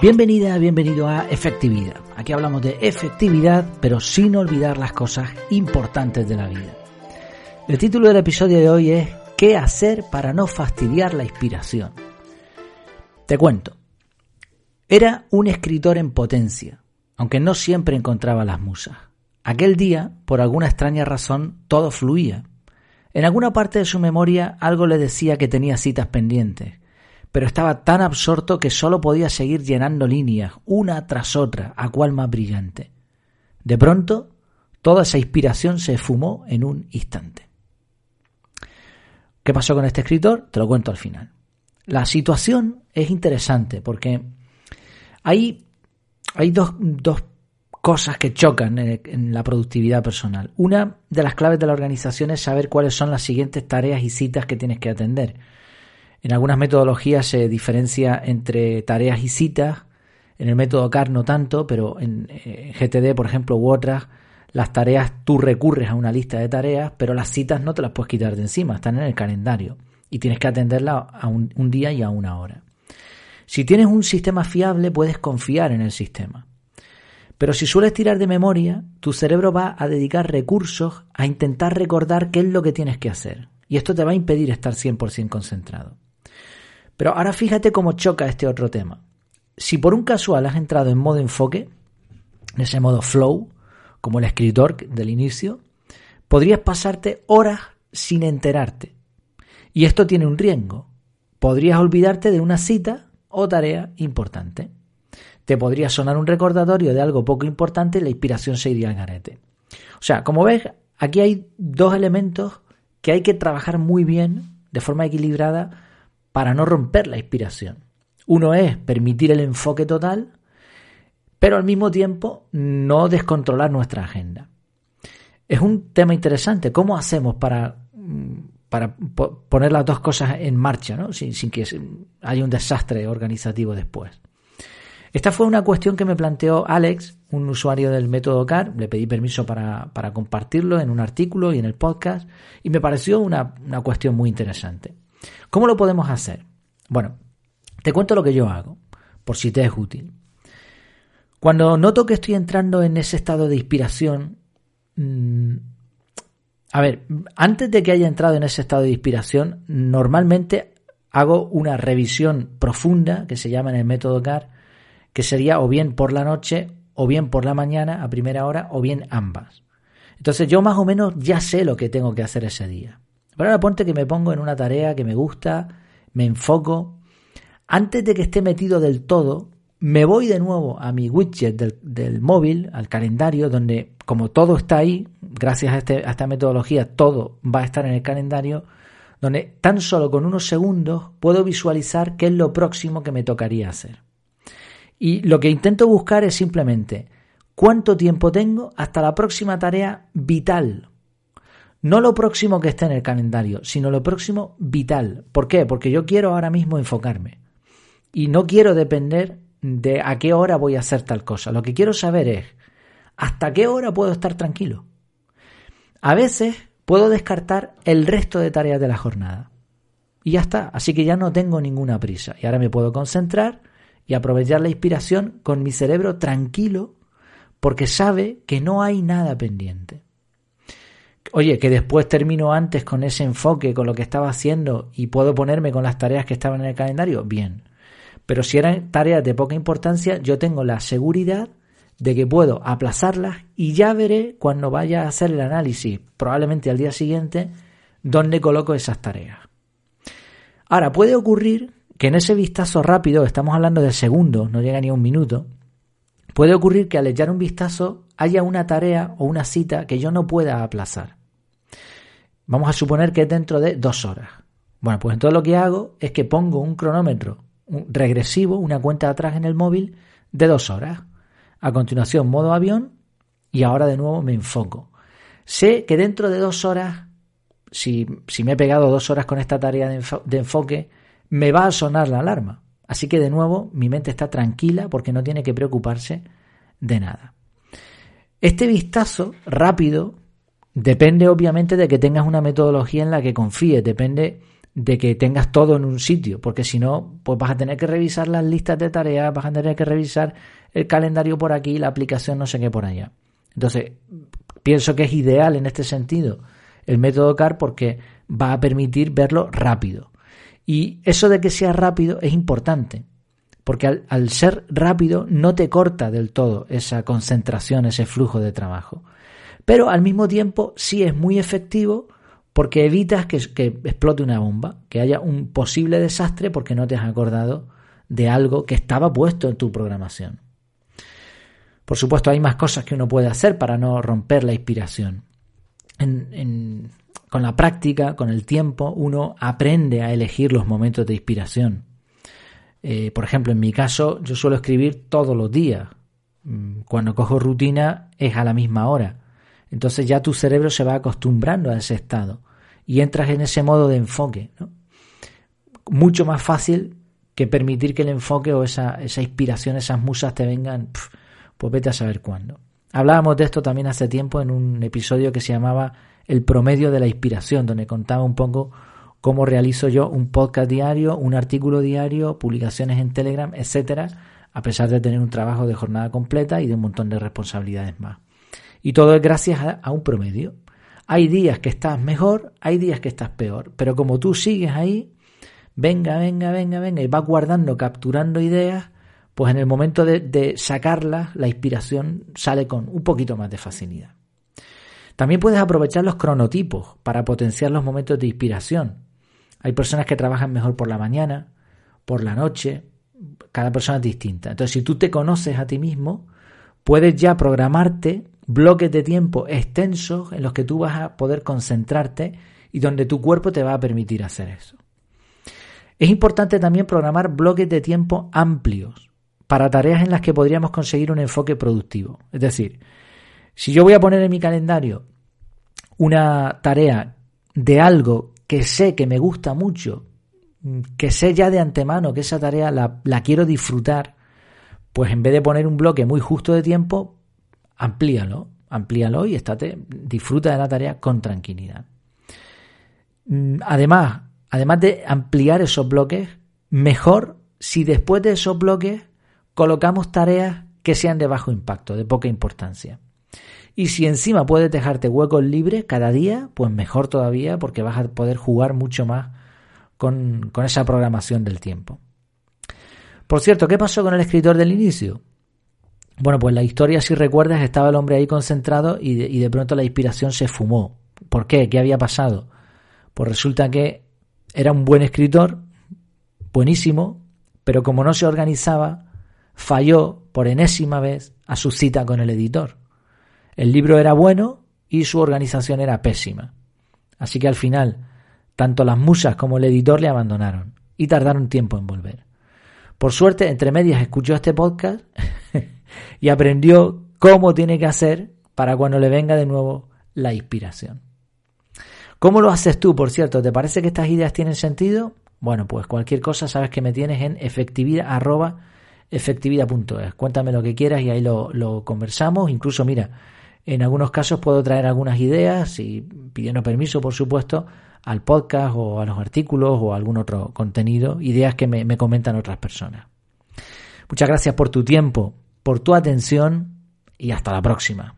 Bienvenida, bienvenido a Efectividad. Aquí hablamos de efectividad, pero sin olvidar las cosas importantes de la vida. El título del episodio de hoy es ¿Qué hacer para no fastidiar la inspiración? Te cuento. Era un escritor en potencia, aunque no siempre encontraba las musas. Aquel día, por alguna extraña razón, todo fluía. En alguna parte de su memoria algo le decía que tenía citas pendientes, pero estaba tan absorto que solo podía seguir llenando líneas, una tras otra, a cual más brillante. De pronto, toda esa inspiración se esfumó en un instante. ¿Qué pasó con este escritor? Te lo cuento al final. La situación es interesante porque hay, hay dos, dos cosas que chocan en, en, la productividad personal. Una de las claves de la organización es saber cuáles son las siguientes tareas y citas que tienes que atender. En algunas metodologías se diferencia entre tareas y citas. En el método CAR no tanto, pero en, en GTD, por ejemplo, u otras, las tareas tú recurres a una lista de tareas, pero las citas no te las puedes quitar de encima, están en el calendario y tienes que atenderla a un, un día y a una hora. Si tienes un sistema fiable, puedes confiar en el sistema. Pero si sueles tirar de memoria, tu cerebro va a dedicar recursos a intentar recordar qué es lo que tienes que hacer. Y esto te va a impedir estar 100% concentrado. Pero ahora fíjate cómo choca este otro tema. Si por un casual has entrado en modo enfoque, en ese modo flow, como el escritor del inicio, podrías pasarte horas sin enterarte. Y esto tiene un riesgo. Podrías olvidarte de una cita o tarea importante. Te podría sonar un recordatorio de algo poco importante y la inspiración se iría al garete. O sea, como ves, aquí hay dos elementos que hay que trabajar muy bien, de forma equilibrada, para no romper la inspiración. Uno es permitir el enfoque total, pero al mismo tiempo no descontrolar nuestra agenda. Es un tema interesante. ¿Cómo hacemos para, para poner las dos cosas en marcha, ¿no? sin, sin que haya un desastre organizativo después? Esta fue una cuestión que me planteó Alex, un usuario del método CAR. Le pedí permiso para, para compartirlo en un artículo y en el podcast y me pareció una, una cuestión muy interesante. ¿Cómo lo podemos hacer? Bueno, te cuento lo que yo hago, por si te es útil. Cuando noto que estoy entrando en ese estado de inspiración, mmm, a ver, antes de que haya entrado en ese estado de inspiración, normalmente hago una revisión profunda, que se llama en el método CAR, que sería o bien por la noche, o bien por la mañana a primera hora, o bien ambas. Entonces yo más o menos ya sé lo que tengo que hacer ese día. Pero ahora ponte que me pongo en una tarea que me gusta, me enfoco. Antes de que esté metido del todo, me voy de nuevo a mi widget del, móvil, al calendario, donde como todo está ahí, gracias este, a esta metodología, todo va a estar en el calendario, donde tan solo con unos segundos puedo visualizar qué es lo próximo que me tocaría hacer. Y lo que intento buscar es simplemente cuánto tiempo tengo hasta la próxima tarea vital. No lo próximo que esté en el calendario, sino lo próximo vital. ¿Por qué? Porque yo quiero ahora mismo enfocarme. Y no quiero depender de a qué hora voy a hacer tal cosa. Lo que quiero saber es hasta qué hora puedo estar tranquilo. A veces puedo descartar el resto de tareas de la jornada. Y ya está. Así que ya no tengo ninguna prisa. Y ahora me puedo concentrar y aprovechar la inspiración con mi cerebro tranquilo porque sabe que no hay nada pendiente. Oye, que después termino antes con ese enfoque, con lo que estaba haciendo y puedo ponerme con las tareas que estaban en el calendario, bien. Pero si eran tareas de poca importancia, yo tengo la seguridad de que puedo aplazarlas y ya veré cuando vaya a hacer el análisis, probablemente al día siguiente, dónde coloco esas tareas. Ahora, puede ocurrir que en ese vistazo rápido, estamos hablando de segundos, no llega ni a un minuto, puede ocurrir que al echar un vistazo haya una tarea o una cita que yo no pueda aplazar. Vamos a suponer que es dentro de dos horas. Bueno, pues entonces lo que hago es que pongo un cronómetro regresivo, una cuenta atrás en el móvil de dos horas. A continuación, modo avión y ahora de nuevo me enfoco. Sé que dentro de dos horas, si, si me he pegado dos horas con esta tarea de enfoque, me va a sonar la alarma. Así que de nuevo mi mente está tranquila porque no tiene que preocuparse de nada. Este vistazo rápido depende obviamente de que tengas una metodología en la que confíes, depende de que tengas todo en un sitio, porque si no, pues vas a tener que revisar las listas de tareas, vas a tener que revisar el calendario por aquí, la aplicación no sé qué por allá. Entonces, pienso que es ideal en este sentido el método CAR porque va a permitir verlo rápido. Y eso de que sea rápido es importante, porque al, ser rápido no te corta del todo esa concentración, ese flujo de trabajo. Pero al mismo tiempo sí es muy efectivo porque evitas que, explote una bomba, que haya un posible desastre porque no te has acordado de algo que estaba puesto en tu programación. Por supuesto, hay más cosas que uno puede hacer para no romper la inspiración. con la práctica, con el tiempo, uno aprende a elegir los momentos de inspiración. Eh, por ejemplo, en mi caso, yo suelo escribir todos los días. Mm, cuando cojo rutina es a la misma hora. Entonces ya tu cerebro se va acostumbrando a ese estado y entras en ese modo de enfoque. Mucho más fácil que permitir que el enfoque o esa, esa inspiración, esas musas te vengan pues vete a saber cuándo. Hablábamos de esto también hace tiempo en un episodio que se llamaba El promedio de la inspiración, donde contaba un poco cómo realizo yo un podcast diario, un artículo diario, publicaciones en Telegram, etcétera, a pesar de tener un trabajo de jornada completa y de un montón de responsabilidades más. Y todo es gracias a, un promedio. Hay días que estás mejor, hay días que estás peor, pero como tú sigues ahí, venga, venga, venga, venga, y vas guardando, capturando ideas, pues en el momento de, sacarla, la inspiración sale con un poquito más de facilidad. También puedes aprovechar los cronotipos para potenciar los momentos de inspiración. Hay personas que trabajan mejor por la mañana, por la noche, cada persona es distinta. Entonces, si tú te conoces a ti mismo, puedes ya programarte bloques de tiempo extensos en los que tú vas a poder concentrarte y donde tu cuerpo te va a permitir hacer eso. Es importante también programar bloques de tiempo amplios para tareas en las que podríamos conseguir un enfoque productivo. Es decir, si yo voy a poner en mi calendario una tarea de algo que sé que me gusta mucho, que sé ya de antemano que esa tarea la, quiero disfrutar, pues en vez de poner un bloque muy justo de tiempo, amplíalo, amplíalo y estate, disfruta de la tarea con tranquilidad. Además, además de ampliar esos bloques, mejor si después de esos bloques colocamos tareas que sean de bajo impacto, de poca importancia. Y si encima puedes dejarte huecos libres cada día, pues mejor todavía porque vas a poder jugar mucho más con, esa programación del tiempo. Por cierto, ¿qué pasó con el escritor del inicio? Bueno, pues la historia, si recuerdas, estaba el hombre ahí concentrado y de, pronto la inspiración se fumó. ¿Por qué? ¿Qué había pasado? Pues resulta que era un buen escritor, buenísimo, pero como no se organizaba, falló por enésima vez a su cita con el editor. El libro era bueno y su organización era pésima. Así que al final, tanto las musas como el editor le abandonaron y tardaron tiempo en volver. Por suerte, entre medias escuchó este podcast y aprendió cómo tiene que hacer para cuando le venga de nuevo la inspiración. ¿Cómo lo haces tú, por cierto? ¿Te parece que estas ideas tienen sentido? Bueno, pues cualquier cosa sabes que me tienes en efectividad efectividad.es. Cuéntame lo que quieras y ahí lo, conversamos. Incluso, mira, en algunos casos puedo traer algunas ideas y pidiendo permiso, por supuesto, al podcast o a los artículos o a algún otro contenido, ideas que me comentan otras personas. Muchas gracias por tu tiempo, por tu atención y hasta la próxima.